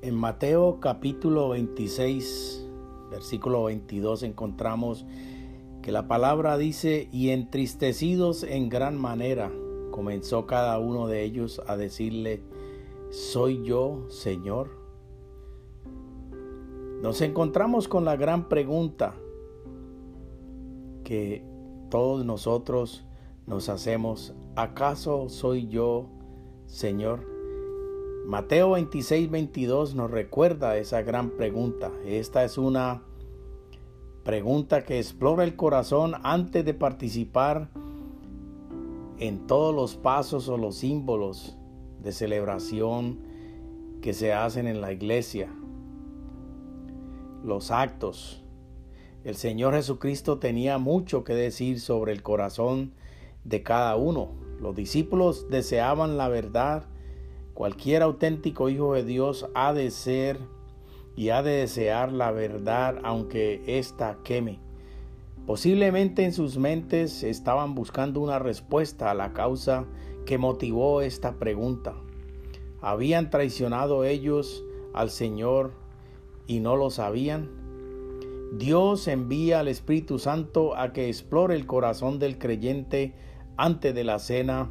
En Mateo capítulo 26, versículo 22 encontramos que la palabra dice, y entristecidos en gran manera, comenzó cada uno de ellos a decirle, ¿soy yo, Señor? Nos encontramos con la gran pregunta que todos nosotros nos hacemos, ¿acaso soy yo, Señor? Mateo 26, 22 nos recuerda esa gran pregunta. Esta es una pregunta que explora el corazón antes de participar en todos los pasos o los símbolos de celebración que se hacen en la iglesia. Los actos. El Señor Jesucristo tenía mucho que decir sobre el corazón de cada uno. Los discípulos deseaban la verdad Cualquier auténtico hijo de Dios ha de ser y ha de desear la verdad aunque ésta queme. Posiblemente en sus mentes estaban buscando una respuesta a la causa que motivó esta pregunta. ¿Habían traicionado ellos al Señor y no lo sabían? Dios envía al Espíritu Santo a que explore el corazón del creyente antes de la cena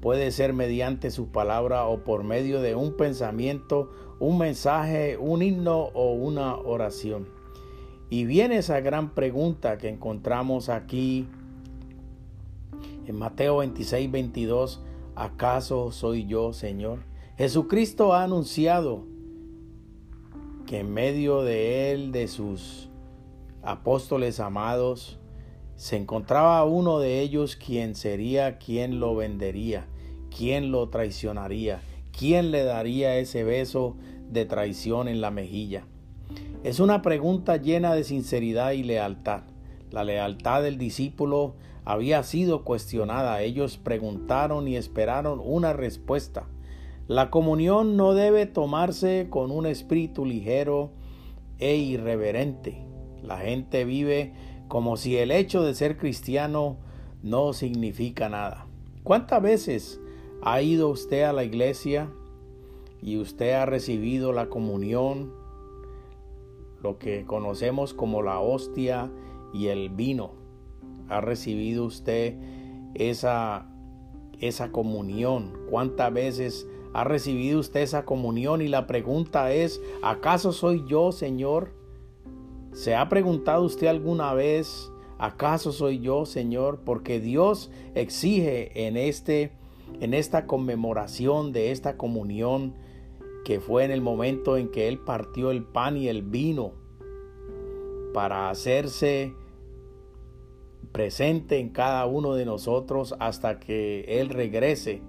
Puede ser mediante su palabra o por medio de un pensamiento, un mensaje, un himno o una oración. Y viene esa gran pregunta que encontramos aquí en Mateo 26, 22. ¿Acaso soy yo, Señor? Jesucristo ha anunciado que en medio de él, de sus apóstoles amados, se encontraba uno de ellos quien sería quien lo vendería, quien lo traicionaría, quién le daría ese beso de traición en la mejilla. Es una pregunta llena de sinceridad y lealtad. La lealtad del discípulo había sido cuestionada. Ellos preguntaron y esperaron una respuesta. La comunión no debe tomarse con un espíritu ligero e irreverente. La gente vive como si el hecho de ser cristiano no significa nada. ¿Cuántas veces ha ido usted a la iglesia y usted ha recibido la comunión, lo que conocemos como la hostia y el vino? ¿Ha recibido usted esa, esa comunión? ¿Cuántas veces ha recibido usted esa comunión? Y la pregunta es, ¿acaso soy yo, Señor? ¿Se ha preguntado usted alguna vez, ¿acaso soy yo, Señor? Porque Dios exige en este en esta conmemoración de esta comunión que fue en el momento en que él partió el pan y el vino para hacerse presente en cada uno de nosotros hasta que él regrese.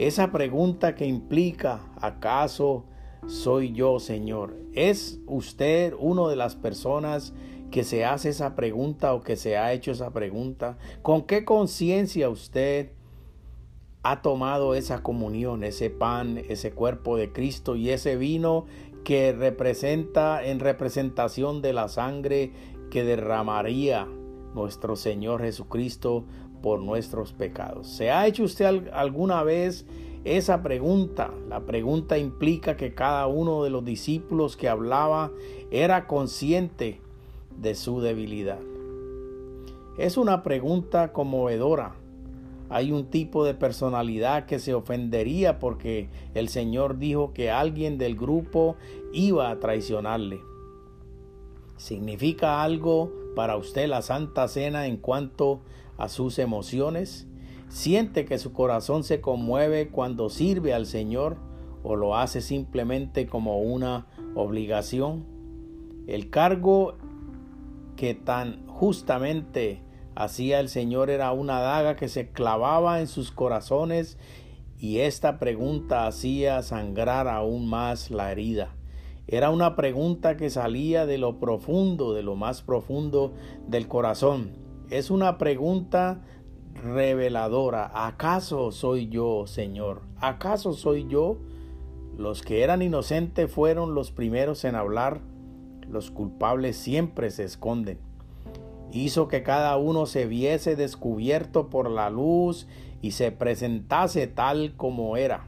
Esa pregunta que implica, ¿acaso soy yo, Señor? ¿Es usted uno de las personas que se hace esa pregunta o que se ha hecho esa pregunta? ¿Con qué conciencia usted ha tomado esa comunión, ese pan, ese cuerpo de Cristo y ese vino que representa en representación de la sangre que derramaría nuestro Señor Jesucristo por nuestros pecados. ¿Se ha hecho usted alguna vez esa pregunta. La pregunta implica que cada uno de los discípulos que hablaba era consciente de su debilidad. Es una pregunta conmovedora. Hay un tipo de personalidad que se ofendería porque el Señor dijo que alguien del grupo iba a traicionarle. ¿Significa algo para usted la Santa Cena en cuanto a sus emociones? ¿Siente que su corazón se conmueve cuando sirve al Señor o lo hace simplemente como una obligación? El cargo que tan justamente hacía el Señor era una daga que se clavaba en sus corazones y esta pregunta hacía sangrar aún más la herida. Era una pregunta que salía de lo profundo, de lo más profundo del corazón. Es una pregunta reveladora. ¿Acaso soy yo, Señor? ¿Acaso soy yo? Los que eran inocentes fueron los primeros en hablar. Los culpables siempre se esconden. Hizo que cada uno se viese descubierto por la luz y se presentase tal como era.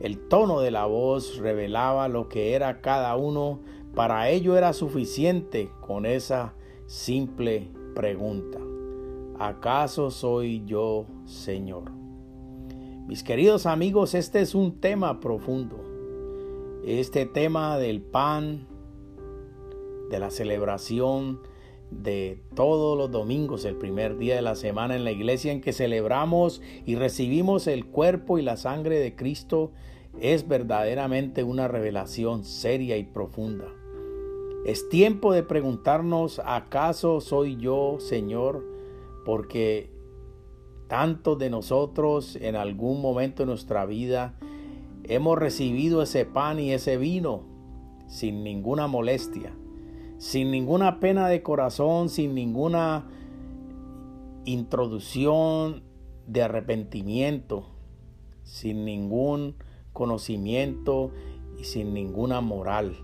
El tono de la voz revelaba lo que era cada uno. Para ello era suficiente con esa simple pregunta. ¿Acaso soy yo, Señor? Mis queridos amigos, este es un tema profundo. Este tema del pan, de la celebración de todos los domingos, el primer día de la semana en la iglesia en que celebramos y recibimos el cuerpo y la sangre de Cristo, es verdaderamente una revelación seria y profunda. Es tiempo de preguntarnos, ¿acaso soy yo, Señor? porque tantos de nosotros en algún momento de nuestra vida hemos recibido ese pan y ese vino sin ninguna molestia, sin ninguna pena de corazón, sin ninguna introducción de arrepentimiento, sin ningún conocimiento y sin ninguna moral.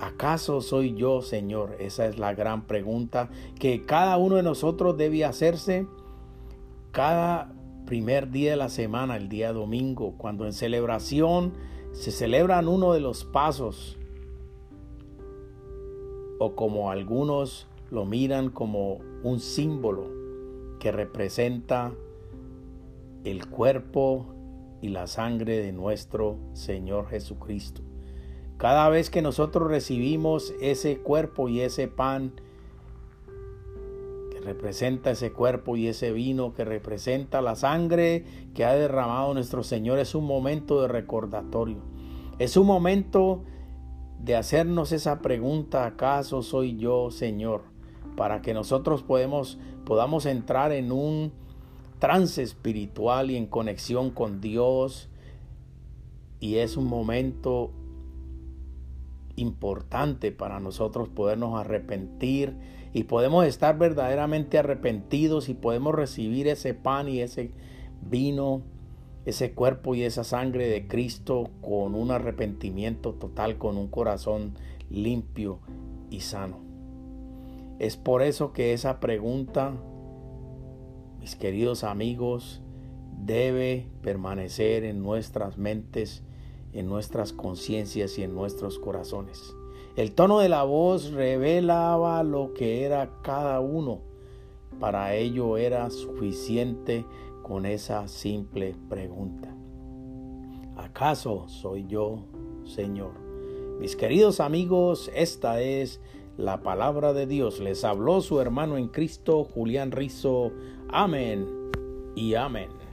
¿Acaso soy yo, Señor? Esa es la gran pregunta que cada uno de nosotros debe hacerse cada primer día de la semana, el día domingo, cuando en celebración se celebran uno de los pasos, o como algunos lo miran como un símbolo que representa el cuerpo y la sangre de nuestro Señor Jesucristo. Cada vez que nosotros recibimos ese cuerpo y ese pan, que representa ese cuerpo y ese vino, que representa la sangre que ha derramado nuestro Señor, es un momento de recordatorio. Es un momento de hacernos esa pregunta, ¿acaso soy yo, Señor? Para que nosotros podemos, podamos entrar en un trance espiritual y en conexión con Dios. Y es un momento importante para nosotros podernos arrepentir y podemos estar verdaderamente arrepentidos y podemos recibir ese pan y ese vino, ese cuerpo y esa sangre de Cristo con un arrepentimiento total, con un corazón limpio y sano. Es por eso que esa pregunta, mis queridos amigos, debe permanecer en nuestras mentes en nuestras conciencias y en nuestros corazones. El tono de la voz revelaba lo que era cada uno. Para ello era suficiente con esa simple pregunta. ¿Acaso soy yo, Señor? Mis queridos amigos, esta es la palabra de Dios. Les habló su hermano en Cristo, Julián Rizo. Amén y amén.